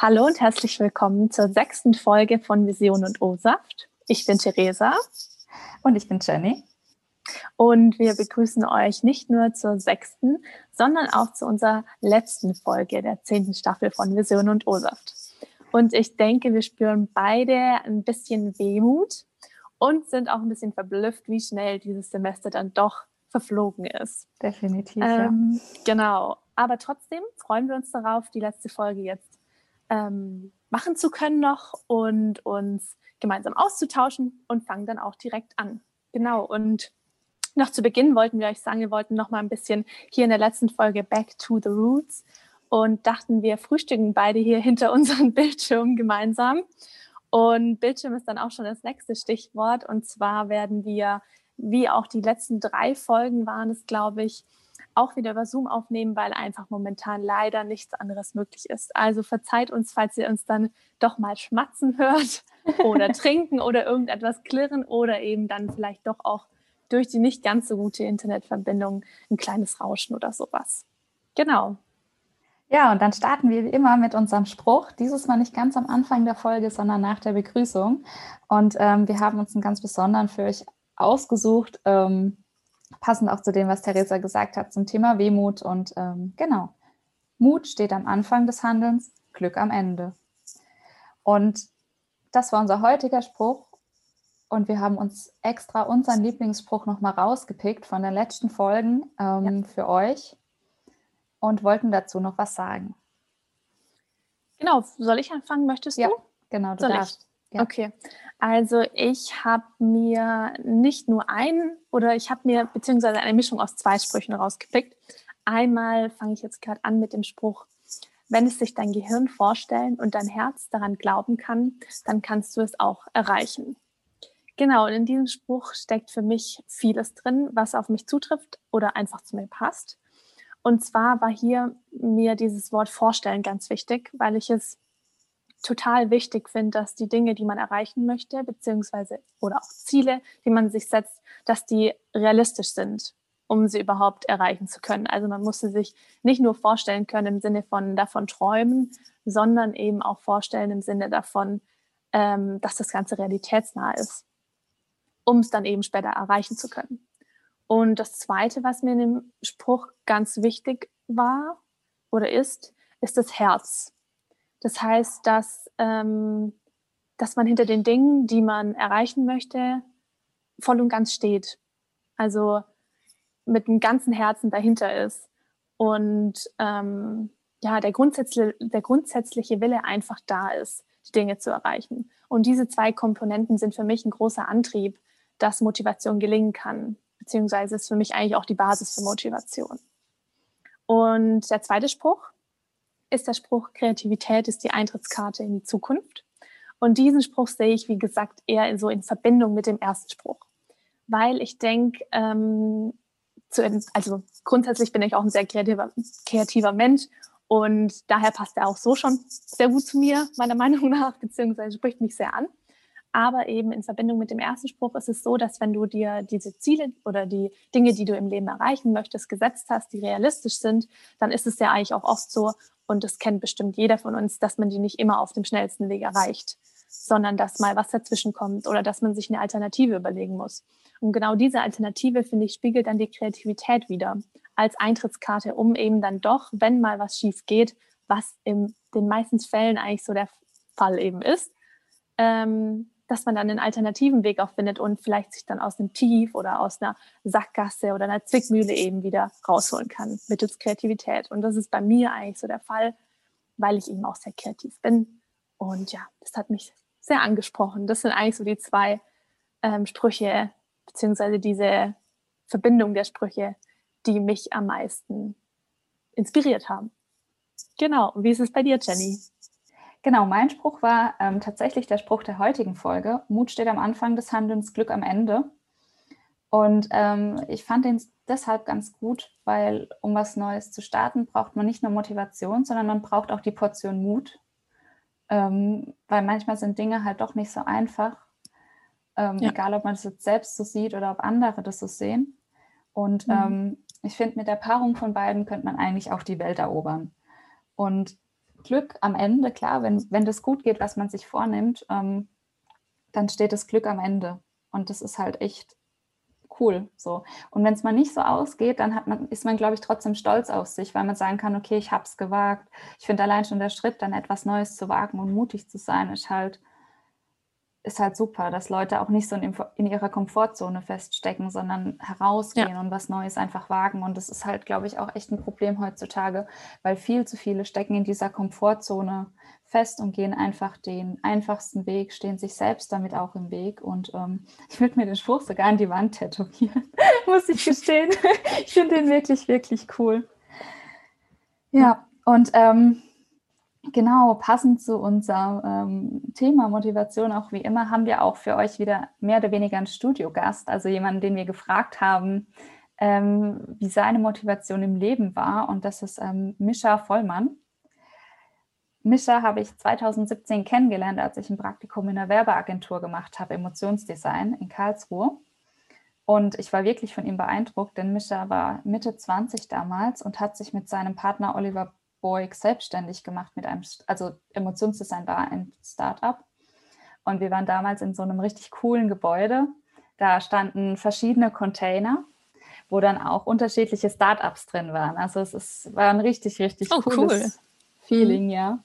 Hallo und herzlich willkommen zur sechsten Folge von Vision und O-Saft. Ich bin Theresa. Und ich bin Jenny. Und wir begrüßen euch nicht nur zur sechsten, sondern auch zu unserer letzten Folge der zehnten Staffel von Vision und O-Saft. Und ich denke, wir spüren beide ein bisschen Wehmut und sind auch ein bisschen verblüfft, wie schnell dieses Semester dann doch verflogen ist. Definitiv. Ähm, ja. Genau. Aber trotzdem freuen wir uns darauf, die letzte Folge jetzt ähm, machen zu können noch und uns gemeinsam auszutauschen und fangen dann auch direkt an. Genau. Und noch zu Beginn wollten wir euch sagen, wir wollten noch mal ein bisschen hier in der letzten Folge Back to the Roots und dachten, wir frühstücken beide hier hinter unseren Bildschirmen gemeinsam. Und Bildschirm ist dann auch schon das nächste Stichwort. Und zwar werden wir, wie auch die letzten drei Folgen waren es, glaube ich, auch wieder über Zoom aufnehmen, weil einfach momentan leider nichts anderes möglich ist. Also verzeiht uns, falls ihr uns dann doch mal schmatzen hört oder trinken oder irgendetwas klirren oder eben dann vielleicht doch auch durch die nicht ganz so gute Internetverbindung ein kleines Rauschen oder sowas. Genau. Ja, und dann starten wir wie immer mit unserem Spruch. Dieses Mal nicht ganz am Anfang der Folge, sondern nach der Begrüßung. Und ähm, wir haben uns einen ganz besonderen für euch ausgesucht, ähm, passend auch zu dem, was Theresa gesagt hat zum Thema Wehmut. Und ähm, genau, Mut steht am Anfang des Handelns, Glück am Ende. Und das war unser heutiger Spruch. Und wir haben uns extra unseren Lieblingsspruch nochmal rausgepickt von den letzten Folgen ähm, ja. für euch und wollten dazu noch was sagen. Genau, soll ich anfangen? Möchtest du? Ja, genau, du soll darfst. Ja. Okay, also ich habe mir nicht nur einen oder ich habe mir beziehungsweise eine Mischung aus zwei Sprüchen rausgepickt. Einmal fange ich jetzt gerade an mit dem Spruch, wenn es sich dein Gehirn vorstellen und dein Herz daran glauben kann, dann kannst du es auch erreichen. Genau, und in diesem Spruch steckt für mich vieles drin, was auf mich zutrifft oder einfach zu mir passt. Und zwar war hier mir dieses Wort vorstellen ganz wichtig, weil ich es total wichtig finde, dass die Dinge, die man erreichen möchte, beziehungsweise oder auch Ziele, die man sich setzt, dass die realistisch sind, um sie überhaupt erreichen zu können. Also man muss sie sich nicht nur vorstellen können im Sinne von davon träumen, sondern eben auch vorstellen im Sinne davon, ähm, dass das Ganze realitätsnah ist, um es dann eben später erreichen zu können. Und das Zweite, was mir in dem Spruch ganz wichtig war oder ist, ist das Herz. Das heißt, dass, ähm, dass man hinter den Dingen, die man erreichen möchte, voll und ganz steht. Also mit dem ganzen Herzen dahinter ist. Und ähm, ja, der grundsätzliche, der grundsätzliche Wille einfach da ist, die Dinge zu erreichen. Und diese zwei Komponenten sind für mich ein großer Antrieb, dass Motivation gelingen kann beziehungsweise ist für mich eigentlich auch die Basis für Motivation. Und der zweite Spruch ist der Spruch, Kreativität ist die Eintrittskarte in die Zukunft. Und diesen Spruch sehe ich, wie gesagt, eher so in Verbindung mit dem ersten Spruch. Weil ich denke, ähm, also grundsätzlich bin ich auch ein sehr kreativer, kreativer Mensch und daher passt er auch so schon sehr gut zu mir, meiner Meinung nach, beziehungsweise spricht mich sehr an. Aber eben in Verbindung mit dem ersten Spruch ist es so, dass wenn du dir diese Ziele oder die Dinge, die du im Leben erreichen möchtest, gesetzt hast, die realistisch sind, dann ist es ja eigentlich auch oft so, und das kennt bestimmt jeder von uns, dass man die nicht immer auf dem schnellsten Weg erreicht, sondern dass mal was dazwischen kommt oder dass man sich eine Alternative überlegen muss. Und genau diese Alternative, finde ich, spiegelt dann die Kreativität wieder als Eintrittskarte, um eben dann doch, wenn mal was schief geht, was in den meisten Fällen eigentlich so der Fall eben ist, ähm, dass man dann einen alternativen Weg auch findet und vielleicht sich dann aus einem Tief oder aus einer Sackgasse oder einer Zwickmühle eben wieder rausholen kann mittels Kreativität. Und das ist bei mir eigentlich so der Fall, weil ich eben auch sehr kreativ bin. Und ja, das hat mich sehr angesprochen. Das sind eigentlich so die zwei ähm, Sprüche, beziehungsweise diese Verbindung der Sprüche, die mich am meisten inspiriert haben. Genau. Wie ist es bei dir, Jenny? Genau, mein Spruch war ähm, tatsächlich der Spruch der heutigen Folge. Mut steht am Anfang des Handelns, Glück am Ende. Und ähm, ich fand den deshalb ganz gut, weil um was Neues zu starten, braucht man nicht nur Motivation, sondern man braucht auch die Portion Mut. Ähm, weil manchmal sind Dinge halt doch nicht so einfach. Ähm, ja. Egal, ob man das jetzt selbst so sieht oder ob andere das so sehen. Und mhm. Ähm, ich finde, mit der Paarung von beiden könnte man eigentlich auch die Welt erobern. Und Glück am Ende, klar, wenn, wenn das gut geht, was man sich vornimmt, ähm, dann steht das Glück am Ende. Und das ist halt echt cool. So. Und wenn es mal nicht so ausgeht, dann hat man, ist man, glaube ich, trotzdem stolz auf sich, weil man sagen kann, okay, ich habe es gewagt. Ich finde allein schon der Schritt, dann etwas Neues zu wagen und mutig zu sein, ist halt ist halt super, dass Leute auch nicht so in, in ihrer Komfortzone feststecken, sondern herausgehen ja. und was Neues einfach wagen. Und das ist halt, glaube ich, auch echt ein Problem heutzutage, weil viel zu viele stecken in dieser Komfortzone fest und gehen einfach den einfachsten Weg, stehen sich selbst damit auch im Weg. Und ähm, ich würde mir den Spruch sogar an die Wand tätowieren, muss ich gestehen. ich finde den wirklich, wirklich cool. Ja, und ähm, Genau, passend zu unserem ähm, Thema Motivation, auch wie immer, haben wir auch für euch wieder mehr oder weniger einen Studiogast, also jemanden, den wir gefragt haben, ähm, wie seine Motivation im Leben war. Und das ist ähm, Mischa Vollmann. Mischa habe ich 2017 kennengelernt, als ich ein Praktikum in einer Werbeagentur gemacht habe, Emotionsdesign in Karlsruhe. Und ich war wirklich von ihm beeindruckt, denn Mischa war Mitte 20 damals und hat sich mit seinem Partner Oliver Boyk selbstständig gemacht mit einem, also Emotionsdesign war ein Startup. Und wir waren damals in so einem richtig coolen Gebäude. Da standen verschiedene Container, wo dann auch unterschiedliche Startups drin waren. Also es ist, war ein richtig, richtig oh, cooles cool. Feeling, mhm. ja.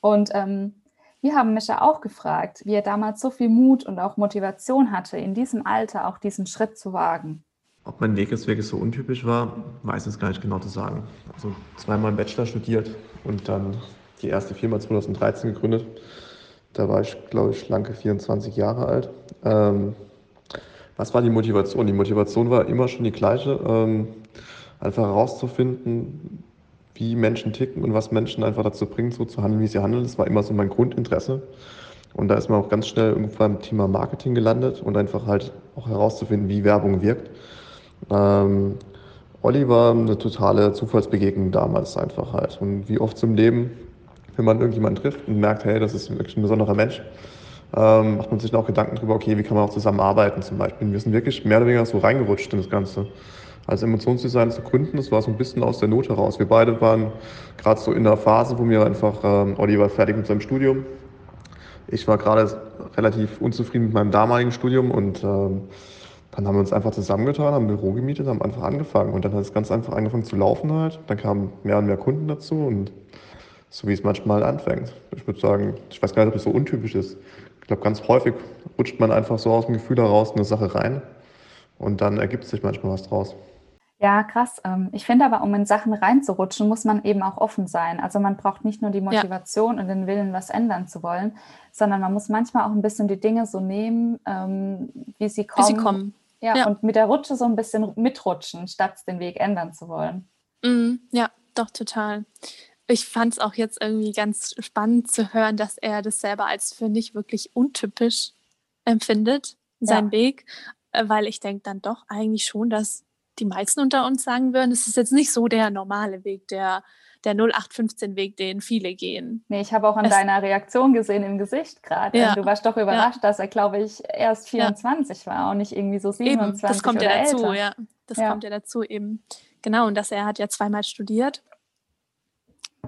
Und ähm, wir haben Mischa auch gefragt, wie er damals so viel Mut und auch Motivation hatte, in diesem Alter auch diesen Schritt zu wagen. Ob mein Weg jetzt wirklich so untypisch war, weiß ich gar nicht genau zu sagen. Also zweimal im Bachelor studiert und dann die erste Firma 2013 gegründet. Da war ich, glaube ich, schlanke 24 Jahre alt. Ähm, was war die Motivation? Die Motivation war immer schon die gleiche. Ähm, einfach herauszufinden, wie Menschen ticken und was Menschen einfach dazu bringt, so zu handeln, wie sie handeln. Das war immer so mein Grundinteresse. Und da ist man auch ganz schnell irgendwann beim Thema Marketing gelandet und einfach halt auch herauszufinden, wie Werbung wirkt. Ähm, Olli war eine totale Zufallsbegegnung damals einfach halt. Und wie oft zum Leben, wenn man irgendjemanden trifft und merkt, hey, das ist wirklich ein besonderer Mensch, ähm, macht man sich dann auch Gedanken darüber, okay, wie kann man auch zusammenarbeiten zum Beispiel. Wir sind wirklich mehr oder weniger so reingerutscht in das Ganze. Als Emotionsdesign zu gründen, das war so ein bisschen aus der Not heraus. Wir beide waren gerade so in der Phase, wo wir einfach, ähm, Olli war fertig mit seinem Studium. Ich war gerade relativ unzufrieden mit meinem damaligen Studium und ähm, dann haben wir uns einfach zusammengetan, haben ein Büro gemietet, haben einfach angefangen. Und dann hat es ganz einfach angefangen zu laufen halt. Dann kamen mehr und mehr Kunden dazu und so wie es manchmal anfängt. Ich würde sagen, ich weiß gar nicht, ob es so untypisch ist. Ich glaube, ganz häufig rutscht man einfach so aus dem Gefühl heraus in eine Sache rein und dann ergibt sich manchmal was draus. Ja, krass. Ähm, ich finde aber, um in Sachen reinzurutschen, muss man eben auch offen sein. Also man braucht nicht nur die Motivation ja. und den Willen, was ändern zu wollen, sondern man muss manchmal auch ein bisschen die Dinge so nehmen, ähm, wie sie kommen. Wie sie kommen. Ja, ja, und mit der Rutsche so ein bisschen mitrutschen, statt den Weg ändern zu wollen. Mhm, ja, doch, total. Ich fand es auch jetzt irgendwie ganz spannend zu hören, dass er das selber als für nicht wirklich untypisch empfindet, sein ja. Weg, äh, weil ich denke dann doch eigentlich schon, dass die meisten unter uns sagen würden, es ist jetzt nicht so der normale Weg, der der 0815-Weg, den viele gehen. Nee, ich habe auch an es, deiner Reaktion gesehen im Gesicht gerade. Ja, du warst doch überrascht, ja. dass er, glaube ich, erst 24 ja. war und nicht irgendwie so 27 eben, das kommt ja dazu, älter. ja. Das kommt ja dazu eben. Genau, und dass er hat ja zweimal studiert.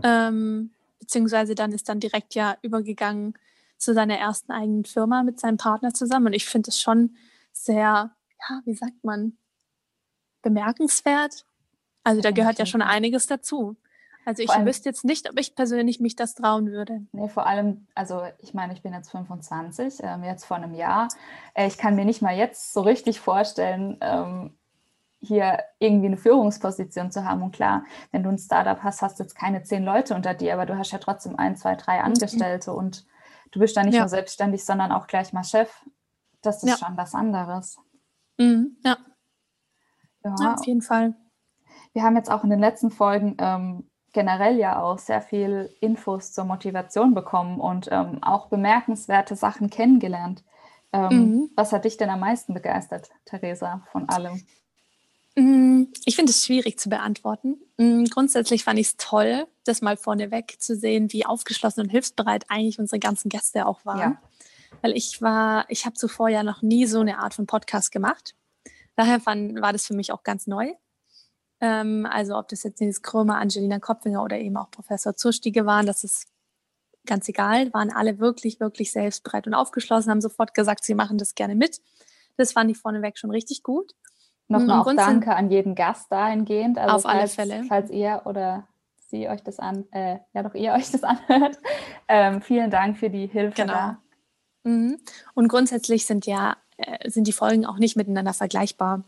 Ähm, beziehungsweise dann ist dann direkt ja übergegangen zu seiner ersten eigenen Firma mit seinem Partner zusammen. Und ich finde es schon sehr, ja, wie sagt man, bemerkenswert. Also da gehört ja schon einiges dazu. Also ich allem, wüsste jetzt nicht, ob ich persönlich mich das trauen würde. Nee, vor allem, also ich meine, ich bin jetzt 25, ähm, jetzt vor einem Jahr. Äh, ich kann mir nicht mal jetzt so richtig vorstellen, ähm, hier irgendwie eine Führungsposition zu haben. Und klar, wenn du ein Startup hast, hast du jetzt keine zehn Leute unter dir, aber du hast ja trotzdem ein, zwei, drei mhm. Angestellte mhm. und du bist dann nicht ja. nur selbstständig, sondern auch gleich mal Chef. Das ist ja. schon was anderes. Mhm. Ja. ja. ja. auf jeden Fall. Wir haben jetzt auch in den letzten Folgen ähm, generell ja auch sehr viel Infos zur Motivation bekommen und ähm, auch bemerkenswerte Sachen kennengelernt. Ähm, mhm. Was hat dich denn am meisten begeistert, Theresa, von allem? Mm, ich finde es schwierig zu beantworten. Mm, grundsätzlich fand ich es toll, das mal vorneweg zu sehen, wie aufgeschlossen und hilfsbereit eigentlich unsere ganzen Gäste auch waren. Ja. Weil ich war, ich habe zuvor ja noch nie so eine Art von Podcast gemacht. Daher fand, war das für mich auch ganz neu. Ähm, also ob das jetzt Nils Krömer, Angelina Kopfinger oder eben auch Professor Zustiege waren, das ist ganz egal, waren alle wirklich, wirklich selbstbereit und aufgeschlossen, haben sofort gesagt, sie machen das gerne mit. Das fand ich vorneweg schon richtig gut. Nochmal auch Danke an jeden Gast dahingehend. Also auf falls, alle Fälle. Falls ihr oder sie euch das an, äh, ja doch ihr euch das anhört. Ähm, vielen Dank für die Hilfe. Genau. Mhm. Und grundsätzlich sind ja äh, sind die Folgen auch nicht miteinander vergleichbar.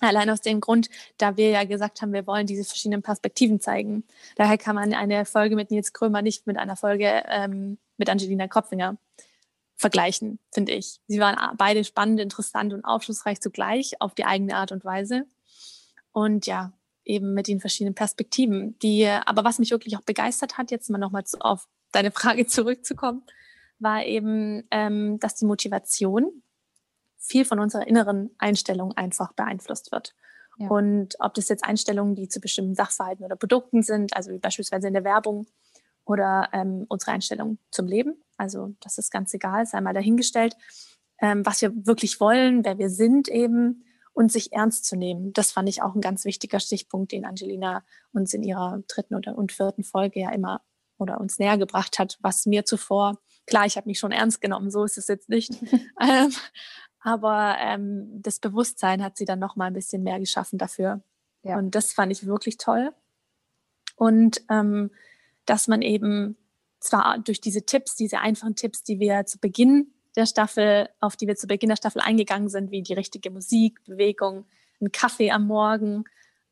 Allein aus dem Grund, da wir ja gesagt haben, wir wollen diese verschiedenen Perspektiven zeigen. Daher kann man eine Folge mit Nils Krömer nicht mit einer Folge ähm, mit Angelina Kopfinger vergleichen, finde ich. Sie waren beide spannend, interessant und aufschlussreich zugleich auf die eigene Art und Weise. Und ja, eben mit den verschiedenen Perspektiven. Die, aber was mich wirklich auch begeistert hat, jetzt mal nochmal auf deine Frage zurückzukommen, war eben, ähm, dass die Motivation viel von unserer inneren Einstellung einfach beeinflusst wird. Ja. Und ob das jetzt Einstellungen, die zu bestimmten Sachverhalten oder Produkten sind, also wie beispielsweise in der Werbung oder ähm, unsere Einstellung zum Leben, also das ist ganz egal, sei mal dahingestellt, ähm, was wir wirklich wollen, wer wir sind eben und sich ernst zu nehmen. Das fand ich auch ein ganz wichtiger Stichpunkt, den Angelina uns in ihrer dritten oder und vierten Folge ja immer oder uns näher gebracht hat, was mir zuvor, klar, ich habe mich schon ernst genommen, so ist es jetzt nicht, ähm, aber ähm, das Bewusstsein hat sie dann noch mal ein bisschen mehr geschaffen dafür. Ja. Und das fand ich wirklich toll. Und ähm, dass man eben zwar durch diese Tipps, diese einfachen Tipps, die wir zu Beginn der Staffel, auf die wir zu Beginn der Staffel eingegangen sind, wie die richtige Musik, Bewegung, ein Kaffee am Morgen,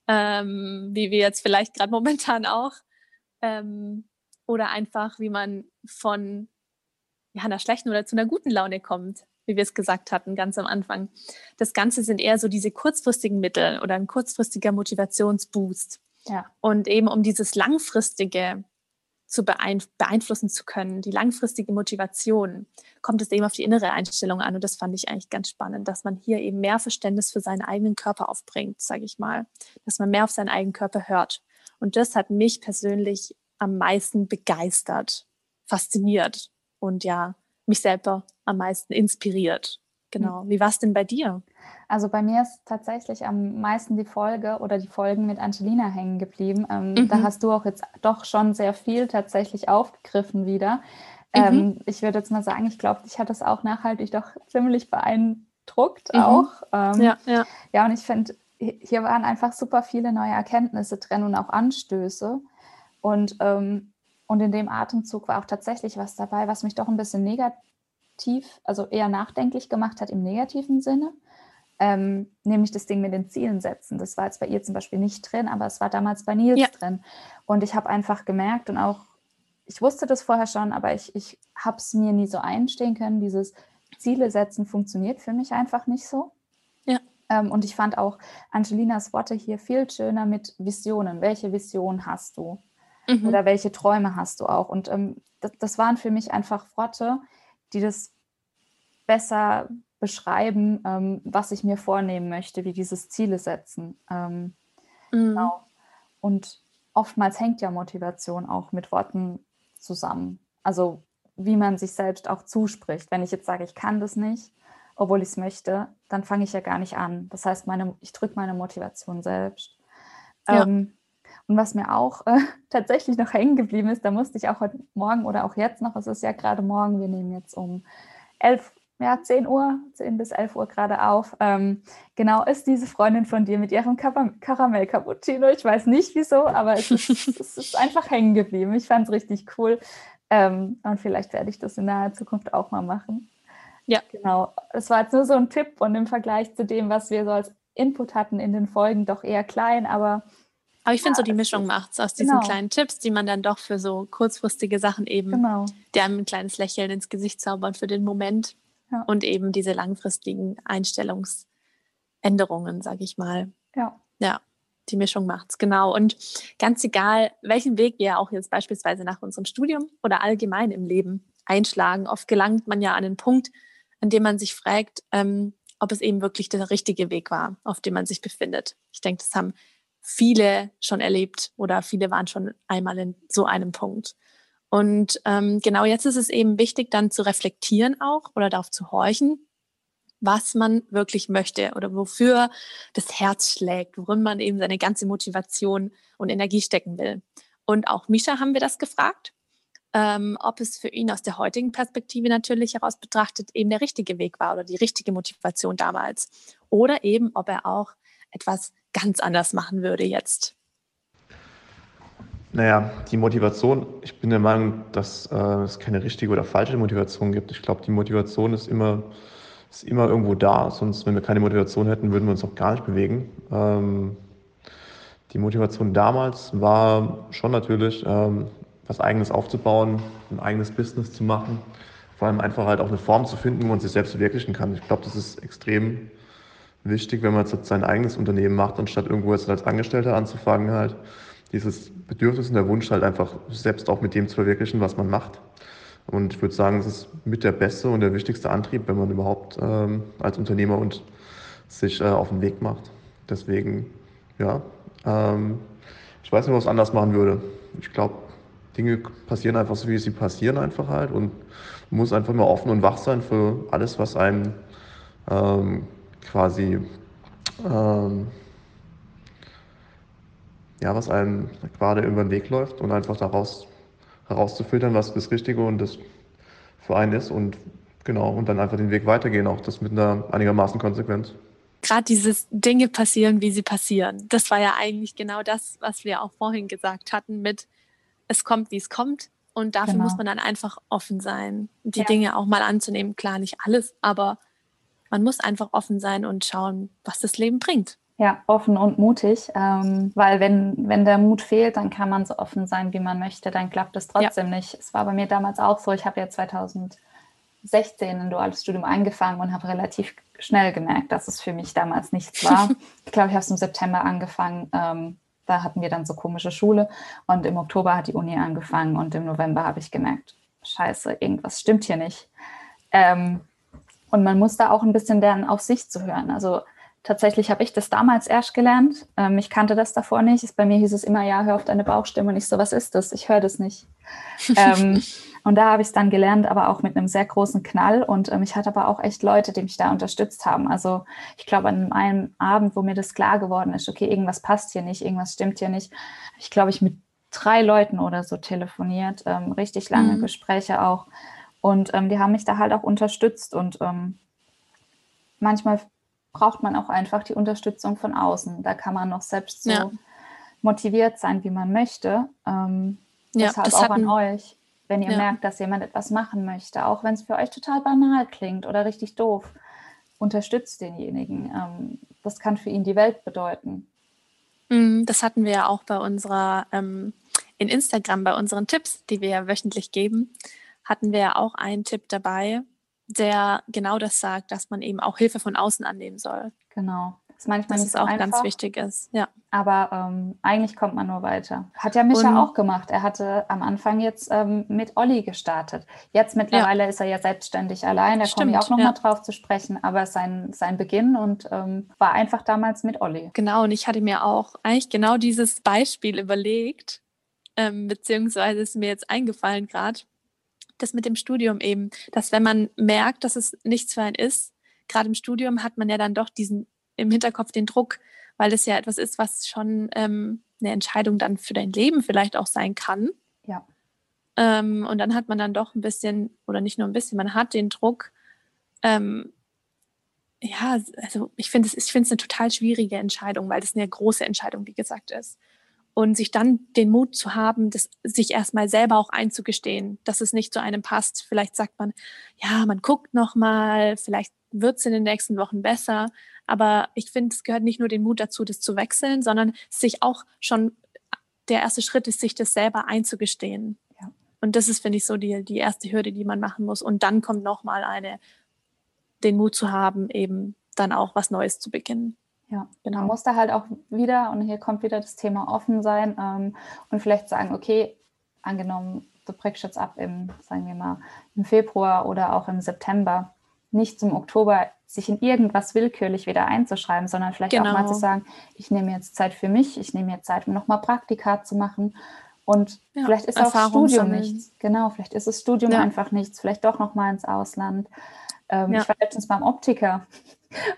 ähm, wie wir jetzt vielleicht gerade momentan auch, ähm, oder einfach, wie man von ja, einer schlechten oder zu einer guten Laune kommt wie wir es gesagt hatten, ganz am Anfang. Das Ganze sind eher so diese kurzfristigen Mittel oder ein kurzfristiger Motivationsboost. Ja. Und eben um dieses langfristige zu beeinflussen zu können, die langfristige Motivation, kommt es eben auf die innere Einstellung an. Und das fand ich eigentlich ganz spannend, dass man hier eben mehr Verständnis für seinen eigenen Körper aufbringt, sage ich mal, dass man mehr auf seinen eigenen Körper hört. Und das hat mich persönlich am meisten begeistert, fasziniert und ja, mich selber am meisten inspiriert. Genau. Hm. Wie war es denn bei dir? Also bei mir ist tatsächlich am meisten die Folge oder die Folgen mit Angelina hängen geblieben. Ähm, mhm. Da hast du auch jetzt doch schon sehr viel tatsächlich aufgegriffen wieder. Mhm. Ähm, ich würde jetzt mal sagen, ich glaube, dich hat das auch nachhaltig doch ziemlich beeindruckt mhm. auch. Ähm, ja, ja. ja, und ich finde, hier waren einfach super viele neue Erkenntnisse drin und auch Anstöße. Und, ähm, und in dem Atemzug war auch tatsächlich was dabei, was mich doch ein bisschen negativ also eher nachdenklich gemacht hat im negativen Sinne. Ähm, nämlich das Ding mit den Zielen setzen. Das war jetzt bei ihr zum Beispiel nicht drin, aber es war damals bei Nils ja. drin. Und ich habe einfach gemerkt und auch, ich wusste das vorher schon, aber ich, ich habe es mir nie so einstehen können. Dieses Ziele setzen funktioniert für mich einfach nicht so. Ja. Ähm, und ich fand auch Angelinas Worte hier viel schöner mit Visionen. Welche Vision hast du? Mhm. Oder welche Träume hast du auch? Und ähm, das, das waren für mich einfach Worte, die das besser beschreiben, ähm, was ich mir vornehmen möchte, wie dieses Ziele setzen. Ähm, mhm. Genau. Und oftmals hängt ja Motivation auch mit Worten zusammen. Also wie man sich selbst auch zuspricht. Wenn ich jetzt sage, ich kann das nicht, obwohl ich es möchte, dann fange ich ja gar nicht an. Das heißt, meine, ich drücke meine Motivation selbst. Ja. Ähm, und was mir auch äh, tatsächlich noch hängen geblieben ist, da musste ich auch heute Morgen oder auch jetzt noch, es ist ja gerade morgen, wir nehmen jetzt um 11, ja, 10 Uhr, 10 bis 11 Uhr gerade auf. Ähm, genau, ist diese Freundin von dir mit ihrem Karamell-Cappuccino. Ich weiß nicht wieso, aber es ist, es ist einfach hängen geblieben. Ich fand es richtig cool. Ähm, und vielleicht werde ich das in naher Zukunft auch mal machen. Ja. Genau. Es war jetzt nur so ein Tipp und im Vergleich zu dem, was wir so als Input hatten in den Folgen, doch eher klein, aber aber ich finde ja, so die Mischung macht es aus diesen genau. kleinen Tipps, die man dann doch für so kurzfristige Sachen eben, genau. die einem ein kleines Lächeln ins Gesicht zaubern für den Moment ja. und eben diese langfristigen Einstellungsänderungen, sage ich mal. Ja. Ja, die Mischung macht es genau. Und ganz egal, welchen Weg wir auch jetzt beispielsweise nach unserem Studium oder allgemein im Leben einschlagen, oft gelangt man ja an einen Punkt, an dem man sich fragt, ähm, ob es eben wirklich der richtige Weg war, auf dem man sich befindet. Ich denke, das haben viele schon erlebt oder viele waren schon einmal in so einem Punkt. Und ähm, genau jetzt ist es eben wichtig, dann zu reflektieren auch oder darauf zu horchen. was man wirklich möchte oder wofür das Herz schlägt, worin man eben seine ganze Motivation und Energie stecken will. Und auch Misha haben wir das gefragt, ähm, ob es für ihn aus der heutigen Perspektive natürlich heraus betrachtet eben der richtige Weg war oder die richtige Motivation damals. Oder eben, ob er auch etwas ganz anders machen würde jetzt. Naja, die Motivation, ich bin der Meinung, dass äh, es keine richtige oder falsche Motivation gibt. Ich glaube, die Motivation ist immer, ist immer irgendwo da. Sonst, wenn wir keine Motivation hätten, würden wir uns auch gar nicht bewegen. Ähm, die Motivation damals war schon natürlich, ähm, was Eigenes aufzubauen, ein eigenes Business zu machen. Vor allem einfach halt auch eine Form zu finden, wo man sich selbst verwirklichen kann. Ich glaube, das ist extrem wichtig, wenn man jetzt sein eigenes Unternehmen macht, anstatt irgendwo jetzt als Angestellter anzufangen halt dieses Bedürfnis und der Wunsch halt einfach selbst auch mit dem zu verwirklichen, was man macht. Und ich würde sagen, es ist mit der beste und der wichtigste Antrieb, wenn man überhaupt ähm, als Unternehmer und sich äh, auf den Weg macht. Deswegen, ja, ähm, ich weiß nicht, was anders machen würde. Ich glaube, Dinge passieren einfach so, wie sie passieren einfach halt und man muss einfach immer offen und wach sein für alles, was einem ähm, quasi ähm, ja, was einem gerade über den Weg läuft und einfach daraus herauszufiltern, was das Richtige und das für einen ist und genau, und dann einfach den Weg weitergehen, auch das mit einer einigermaßen Konsequenz. Gerade dieses Dinge passieren, wie sie passieren. Das war ja eigentlich genau das, was wir auch vorhin gesagt hatten mit es kommt, wie es kommt. Und dafür genau. muss man dann einfach offen sein, die ja. Dinge auch mal anzunehmen. Klar, nicht alles, aber man muss einfach offen sein und schauen, was das Leben bringt. Ja, offen und mutig, ähm, weil wenn, wenn der Mut fehlt, dann kann man so offen sein, wie man möchte, dann klappt es trotzdem ja. nicht. Es war bei mir damals auch so, ich habe ja 2016 ein duales Studium angefangen und habe relativ schnell gemerkt, dass es für mich damals nichts war. ich glaube, ich habe es im September angefangen, ähm, da hatten wir dann so komische Schule und im Oktober hat die Uni angefangen und im November habe ich gemerkt, scheiße, irgendwas stimmt hier nicht. Ähm, und man muss da auch ein bisschen lernen, auf sich zu hören. Also Tatsächlich habe ich das damals erst gelernt. Ähm, ich kannte das davor nicht. Bei mir hieß es immer, ja, hör auf deine Bauchstimme. Und ich so, was ist das? Ich höre das nicht. ähm, und da habe ich es dann gelernt, aber auch mit einem sehr großen Knall. Und ähm, ich hatte aber auch echt Leute, die mich da unterstützt haben. Also ich glaube, an einem Abend, wo mir das klar geworden ist, okay, irgendwas passt hier nicht, irgendwas stimmt hier nicht, ich glaube, ich mit drei Leuten oder so telefoniert, ähm, richtig lange mhm. Gespräche auch. Und ähm, die haben mich da halt auch unterstützt. Und ähm, manchmal braucht man auch einfach die Unterstützung von außen. Da kann man noch selbst so ja. motiviert sein, wie man möchte. Ähm, ja, deshalb auch an euch, wenn ihr ja. merkt, dass jemand etwas machen möchte, auch wenn es für euch total banal klingt oder richtig doof, unterstützt denjenigen. Ähm, das kann für ihn die Welt bedeuten. Mhm, das hatten wir ja auch bei unserer, ähm, in Instagram, bei unseren Tipps, die wir ja wöchentlich geben, hatten wir ja auch einen Tipp dabei, der genau das sagt, dass man eben auch Hilfe von außen annehmen soll. Genau. Das manchmal das nicht so auch einfach, ganz wichtig ist. Ja. Aber ähm, eigentlich kommt man nur weiter. Hat ja Micha Und, auch gemacht. Er hatte am Anfang jetzt ähm, mit Olli gestartet. Jetzt mittlerweile ja. ist er ja selbstständig allein. Da komme ich auch nochmal ja. drauf zu sprechen. Aber sein, sein Beginn und ähm, war einfach damals mit Olli. Genau. Und ich hatte mir auch eigentlich genau dieses Beispiel überlegt, ähm, beziehungsweise ist mir jetzt eingefallen gerade das mit dem Studium eben, dass wenn man merkt, dass es nichts für einen ist, gerade im Studium hat man ja dann doch diesen im Hinterkopf den Druck, weil das ja etwas ist, was schon ähm, eine Entscheidung dann für dein Leben vielleicht auch sein kann. Ja. Ähm, und dann hat man dann doch ein bisschen, oder nicht nur ein bisschen, man hat den Druck, ähm, ja, also ich finde es ich finde es eine total schwierige Entscheidung, weil das eine große Entscheidung, wie gesagt, ist und sich dann den Mut zu haben, das sich erstmal selber auch einzugestehen, dass es nicht zu einem passt. Vielleicht sagt man, ja, man guckt noch mal, vielleicht wird es in den nächsten Wochen besser. Aber ich finde, es gehört nicht nur den Mut dazu, das zu wechseln, sondern sich auch schon der erste Schritt ist, sich das selber einzugestehen. Ja. Und das ist, finde ich, so die, die erste Hürde, die man machen muss. Und dann kommt noch mal eine, den Mut zu haben, eben dann auch was Neues zu beginnen. Ja, genau. Man muss da halt auch wieder, und hier kommt wieder das Thema offen sein ähm, und vielleicht sagen, okay, angenommen, du brichst jetzt ab im, sagen wir mal, im Februar oder auch im September, nicht zum Oktober sich in irgendwas willkürlich wieder einzuschreiben, sondern vielleicht genau. auch mal zu genau. sagen, ich nehme jetzt Zeit für mich, ich nehme jetzt Zeit, um nochmal Praktika zu machen. Und ja, vielleicht ist auch Studium nichts. Genau, vielleicht ist das Studium ja. einfach nichts, vielleicht doch nochmal ins Ausland. Ähm, ja. Ich war letztens beim Optiker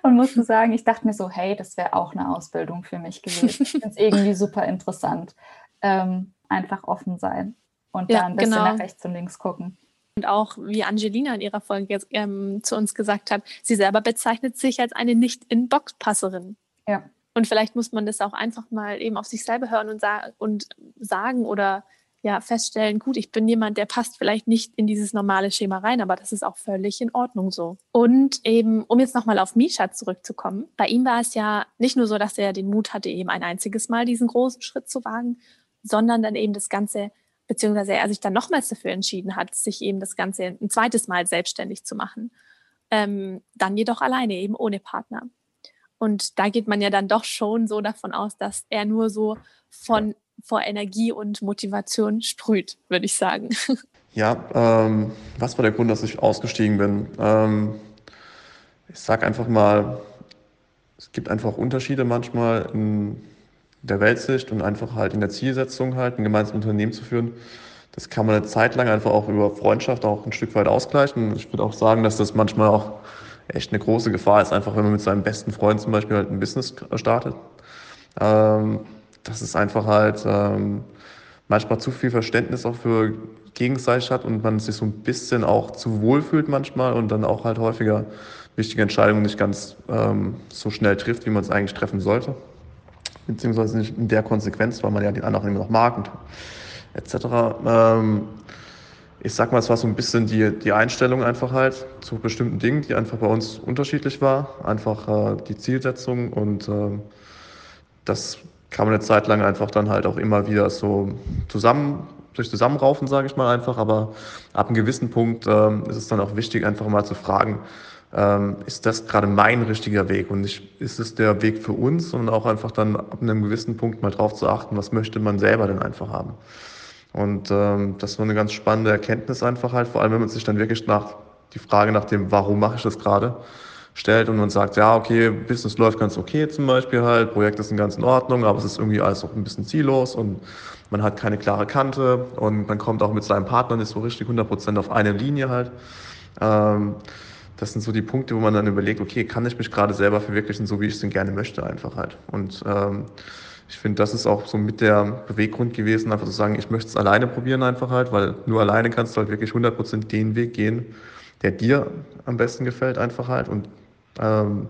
und musste sagen, ich dachte mir so, hey, das wäre auch eine Ausbildung für mich gewesen. Ich finde es irgendwie super interessant. Ähm, einfach offen sein und ja, dann ein bisschen genau. nach rechts und links gucken. Und auch, wie Angelina in ihrer Folge jetzt, ähm, zu uns gesagt hat, sie selber bezeichnet sich als eine Nicht-in-Box-Passerin. Ja. Und vielleicht muss man das auch einfach mal eben auf sich selber hören und, sa und sagen oder ja, feststellen, gut, ich bin jemand, der passt vielleicht nicht in dieses normale Schema rein, aber das ist auch völlig in Ordnung so. Und eben, um jetzt nochmal auf Misha zurückzukommen, bei ihm war es ja nicht nur so, dass er den Mut hatte, eben ein einziges Mal diesen großen Schritt zu wagen, sondern dann eben das Ganze, beziehungsweise er sich dann nochmals dafür entschieden hat, sich eben das Ganze ein zweites Mal selbstständig zu machen. Ähm, dann jedoch alleine, eben ohne Partner. Und da geht man ja dann doch schon so davon aus, dass er nur so von vor Energie und Motivation sprüht, würde ich sagen. Ja, ähm, was war der Grund, dass ich ausgestiegen bin? Ähm, ich sage einfach mal, es gibt einfach Unterschiede manchmal in der Weltsicht und einfach halt in der Zielsetzung halt, ein gemeinsames Unternehmen zu führen. Das kann man eine Zeit lang einfach auch über Freundschaft auch ein Stück weit ausgleichen. Ich würde auch sagen, dass das manchmal auch echt eine große Gefahr ist, einfach wenn man mit seinem besten Freund zum Beispiel halt ein Business startet. Ähm, das ist einfach halt ähm, manchmal zu viel Verständnis auch für gegenseitig hat und man sich so ein bisschen auch zu wohl fühlt manchmal und dann auch halt häufiger wichtige Entscheidungen nicht ganz ähm, so schnell trifft, wie man es eigentlich treffen sollte. Beziehungsweise nicht in der Konsequenz, weil man ja den anderen immer noch mag und etc. Ähm, ich sag mal, es war so ein bisschen die, die Einstellung einfach halt zu bestimmten Dingen, die einfach bei uns unterschiedlich war. Einfach äh, die Zielsetzung und äh, das kann man eine Zeit lang einfach dann halt auch immer wieder so zusammen durch Zusammenraufen, sage ich mal einfach. Aber ab einem gewissen Punkt ähm, ist es dann auch wichtig, einfach mal zu fragen, ähm, ist das gerade mein richtiger Weg und nicht ist es der Weg für uns, sondern auch einfach dann ab einem gewissen Punkt mal drauf zu achten, was möchte man selber denn einfach haben. Und ähm, das war eine ganz spannende Erkenntnis einfach halt, vor allem wenn man sich dann wirklich nach die Frage nach dem, warum mache ich das gerade, stellt und man sagt, ja, okay, Business läuft ganz okay zum Beispiel halt, Projekte sind ganz in Ordnung, aber es ist irgendwie alles auch ein bisschen ziellos und man hat keine klare Kante und man kommt auch mit seinem Partner nicht so richtig 100% auf eine Linie halt. Ähm, das sind so die Punkte, wo man dann überlegt, okay, kann ich mich gerade selber verwirklichen, so wie ich es denn gerne möchte einfach halt. Und ähm, ich finde, das ist auch so mit der Beweggrund gewesen, einfach zu sagen, ich möchte es alleine probieren einfach halt, weil nur alleine kannst du halt wirklich 100% den Weg gehen, der dir am besten gefällt einfach halt und ähm,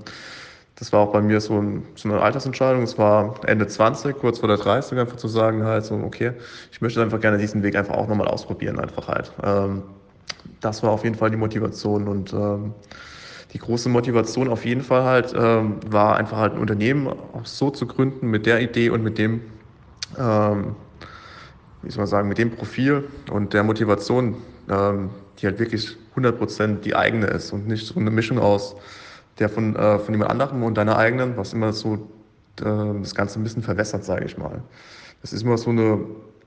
das war auch bei mir so, ein, so, eine Altersentscheidung. Es war Ende 20, kurz vor der 30, einfach zu sagen halt so, okay, ich möchte einfach gerne diesen Weg einfach auch nochmal ausprobieren, einfach halt. Ähm, das war auf jeden Fall die Motivation und ähm, die große Motivation auf jeden Fall halt ähm, war einfach halt ein Unternehmen auch so zu gründen mit der Idee und mit dem, ähm, wie soll man sagen, mit dem Profil und der Motivation, ähm, die halt wirklich 100% die eigene ist und nicht so eine Mischung aus der von, äh, von jemand anderem und deiner eigenen, was immer so äh, das Ganze ein bisschen verwässert, sage ich mal. Das ist immer so eine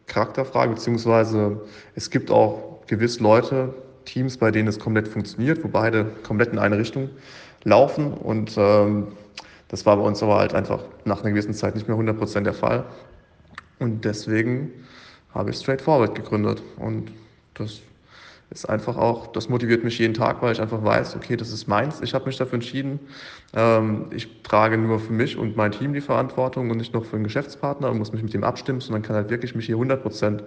Charakterfrage, beziehungsweise es gibt auch gewiss Leute, Teams, bei denen es komplett funktioniert, wo beide komplett in eine Richtung laufen und ähm, das war bei uns aber halt einfach nach einer gewissen Zeit nicht mehr 100% der Fall. Und deswegen habe ich Straightforward gegründet. Und das ist einfach auch, das motiviert mich jeden Tag, weil ich einfach weiß, okay, das ist meins, ich habe mich dafür entschieden. Ähm, ich trage nur für mich und mein Team die Verantwortung und nicht noch für einen Geschäftspartner und muss mich mit dem abstimmen, sondern kann halt wirklich mich hier 100%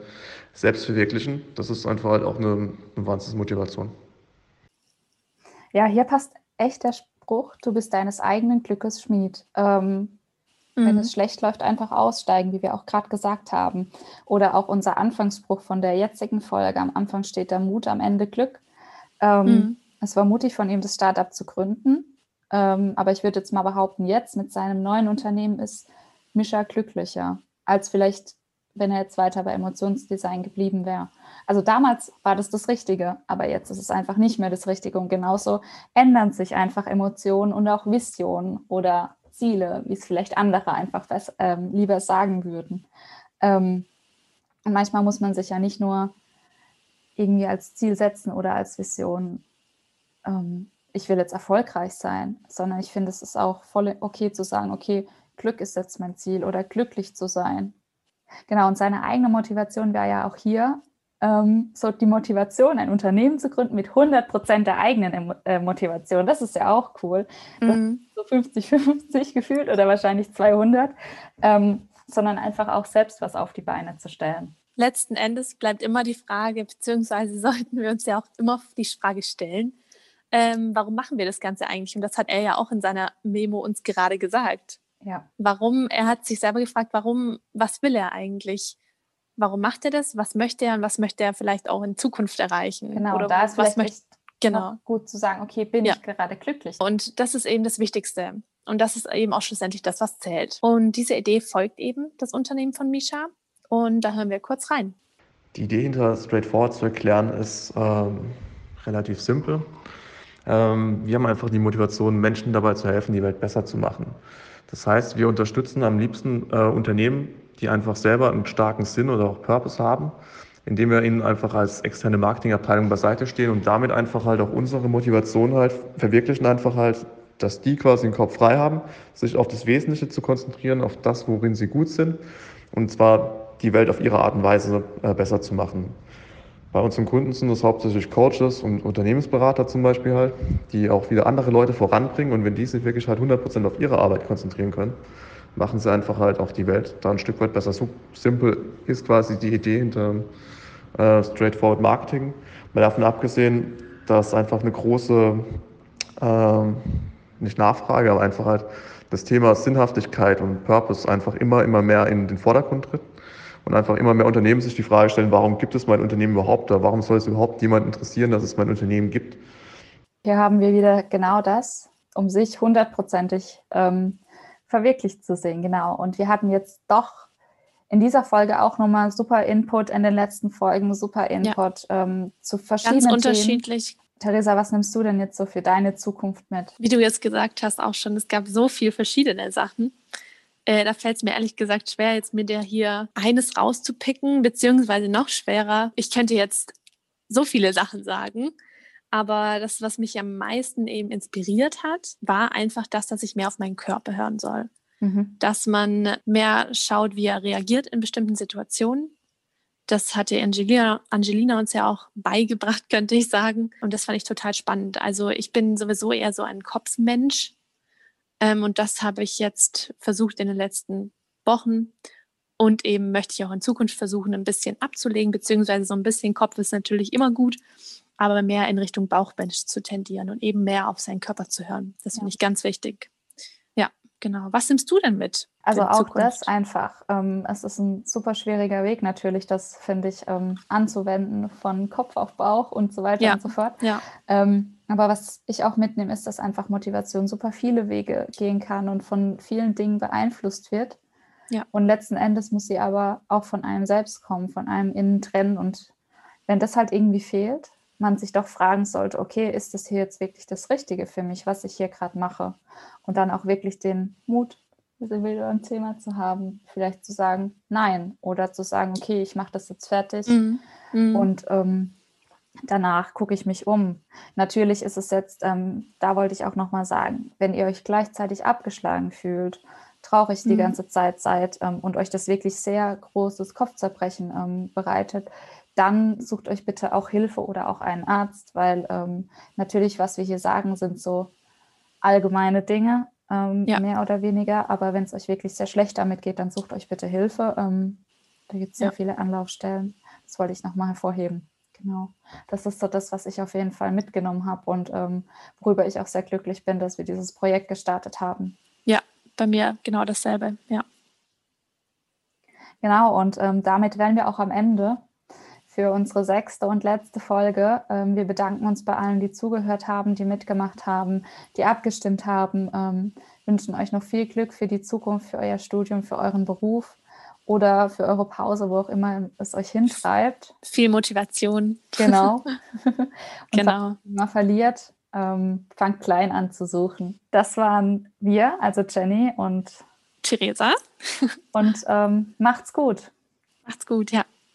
selbst verwirklichen. Das ist einfach halt auch eine, eine Wahnsinnsmotivation. Ja, hier passt echt der Spruch, du bist deines eigenen Glückes Schmied. Ähm. Wenn es schlecht läuft, einfach aussteigen, wie wir auch gerade gesagt haben. Oder auch unser Anfangsspruch von der jetzigen Folge. Am Anfang steht der Mut, am Ende Glück. Ähm, mhm. Es war mutig von ihm, das Startup zu gründen. Ähm, aber ich würde jetzt mal behaupten, jetzt mit seinem neuen Unternehmen ist Mischa glücklicher, als vielleicht, wenn er jetzt weiter bei Emotionsdesign geblieben wäre. Also damals war das das Richtige, aber jetzt ist es einfach nicht mehr das Richtige. Und genauso ändern sich einfach Emotionen und auch Visionen oder Ziele, wie es vielleicht andere einfach was, ähm, lieber sagen würden. Ähm, und manchmal muss man sich ja nicht nur irgendwie als Ziel setzen oder als Vision, ähm, ich will jetzt erfolgreich sein, sondern ich finde, es ist auch voll okay zu sagen, okay, Glück ist jetzt mein Ziel oder glücklich zu sein. Genau, und seine eigene Motivation wäre ja auch hier, ähm, so die Motivation, ein Unternehmen zu gründen mit 100 Prozent der eigenen äh, Motivation. Das ist ja auch cool. Mhm. So 50-50 gefühlt oder wahrscheinlich 200, ähm, sondern einfach auch selbst was auf die Beine zu stellen. Letzten Endes bleibt immer die Frage, beziehungsweise sollten wir uns ja auch immer die Frage stellen, ähm, warum machen wir das Ganze eigentlich? Und das hat er ja auch in seiner Memo uns gerade gesagt. Ja. Warum, er hat sich selber gefragt, warum, was will er eigentlich? Warum macht er das? Was möchte er und was möchte er vielleicht auch in Zukunft erreichen? Genau, Oder da ist was möchte genau. gut zu sagen, okay, bin ja. ich gerade glücklich? Und das ist eben das Wichtigste. Und das ist eben auch schlussendlich das, was zählt. Und diese Idee folgt eben das Unternehmen von Misha. Und da hören wir kurz rein. Die Idee hinter Straightforward zu erklären ist ähm, relativ simpel. Ähm, wir haben einfach die Motivation, Menschen dabei zu helfen, die Welt besser zu machen. Das heißt, wir unterstützen am liebsten äh, Unternehmen, die einfach selber einen starken Sinn oder auch Purpose haben, indem wir ihnen einfach als externe Marketingabteilung beiseite stehen und damit einfach halt auch unsere Motivation halt verwirklichen, einfach halt, dass die quasi den Kopf frei haben, sich auf das Wesentliche zu konzentrieren, auf das, worin sie gut sind, und zwar die Welt auf ihre Art und Weise äh, besser zu machen. Bei unseren Kunden sind das hauptsächlich Coaches und Unternehmensberater zum Beispiel halt, die auch wieder andere Leute voranbringen und wenn die sich wirklich halt 100% auf ihre Arbeit konzentrieren können, machen sie einfach halt auch die Welt da ein Stück weit besser. So simpel ist quasi die Idee hinter äh, Straightforward Marketing. Mal davon abgesehen, dass einfach eine große, äh, nicht Nachfrage, aber einfach halt das Thema Sinnhaftigkeit und Purpose einfach immer, immer mehr in den Vordergrund tritt und einfach immer mehr Unternehmen sich die Frage stellen, warum gibt es mein Unternehmen überhaupt da? Warum soll es überhaupt jemand interessieren, dass es mein Unternehmen gibt? Hier haben wir wieder genau das, um sich hundertprozentig ähm, verwirklicht zu sehen, genau. Und wir hatten jetzt doch in dieser Folge auch nochmal super Input, in den letzten Folgen super Input ja. ähm, zu verschiedenen Ganz unterschiedlich. Themen. Theresa, was nimmst du denn jetzt so für deine Zukunft mit? Wie du jetzt gesagt hast, auch schon, es gab so viele verschiedene Sachen. Äh, da fällt es mir ehrlich gesagt schwer, jetzt mir der hier eines rauszupicken, beziehungsweise noch schwerer. Ich könnte jetzt so viele Sachen sagen. Aber das, was mich am meisten eben inspiriert hat, war einfach das, dass ich mehr auf meinen Körper hören soll. Mhm. Dass man mehr schaut, wie er reagiert in bestimmten Situationen. Das hatte Angelina, Angelina uns ja auch beigebracht, könnte ich sagen. Und das fand ich total spannend. Also ich bin sowieso eher so ein Kopfmensch. Ähm, und das habe ich jetzt versucht in den letzten Wochen. Und eben möchte ich auch in Zukunft versuchen, ein bisschen abzulegen, beziehungsweise so ein bisschen Kopf ist natürlich immer gut aber mehr in Richtung Bauchbench zu tendieren und eben mehr auf seinen Körper zu hören. Das ja. finde ich ganz wichtig. Ja, genau. Was nimmst du denn mit? Also auch Zukunft? das einfach. Ähm, es ist ein super schwieriger Weg natürlich, das finde ich ähm, anzuwenden von Kopf auf Bauch und so weiter ja. und so fort. Ja. Ähm, aber was ich auch mitnehme, ist, dass einfach Motivation super viele Wege gehen kann und von vielen Dingen beeinflusst wird. Ja. Und letzten Endes muss sie aber auch von einem selbst kommen, von einem innen trennen. Und wenn das halt irgendwie fehlt, man sich doch fragen sollte, okay, ist das hier jetzt wirklich das Richtige für mich, was ich hier gerade mache? Und dann auch wirklich den Mut, das individuelle Thema zu haben, vielleicht zu sagen, nein, oder zu sagen, okay, ich mache das jetzt fertig mhm. Mhm. und ähm, danach gucke ich mich um. Natürlich ist es jetzt, ähm, da wollte ich auch nochmal sagen, wenn ihr euch gleichzeitig abgeschlagen fühlt, traurig die mhm. ganze Zeit seid ähm, und euch das wirklich sehr großes Kopfzerbrechen ähm, bereitet, dann sucht euch bitte auch Hilfe oder auch einen Arzt, weil ähm, natürlich, was wir hier sagen, sind so allgemeine Dinge, ähm, ja. mehr oder weniger. Aber wenn es euch wirklich sehr schlecht damit geht, dann sucht euch bitte Hilfe. Ähm, da gibt es sehr ja. viele Anlaufstellen. Das wollte ich nochmal hervorheben. Genau. Das ist so das, was ich auf jeden Fall mitgenommen habe und ähm, worüber ich auch sehr glücklich bin, dass wir dieses Projekt gestartet haben. Ja, bei mir genau dasselbe, ja. Genau, und ähm, damit wären wir auch am Ende für unsere sechste und letzte Folge. Ähm, wir bedanken uns bei allen, die zugehört haben, die mitgemacht haben, die abgestimmt haben. Ähm, wünschen euch noch viel Glück für die Zukunft, für euer Studium, für euren Beruf oder für eure Pause, wo auch immer es euch hintreibt. Viel Motivation. Genau. und genau. Man verliert, ähm, fangt klein an zu suchen. Das waren wir, also Jenny und Theresa. und ähm, macht's gut. Macht's gut, ja.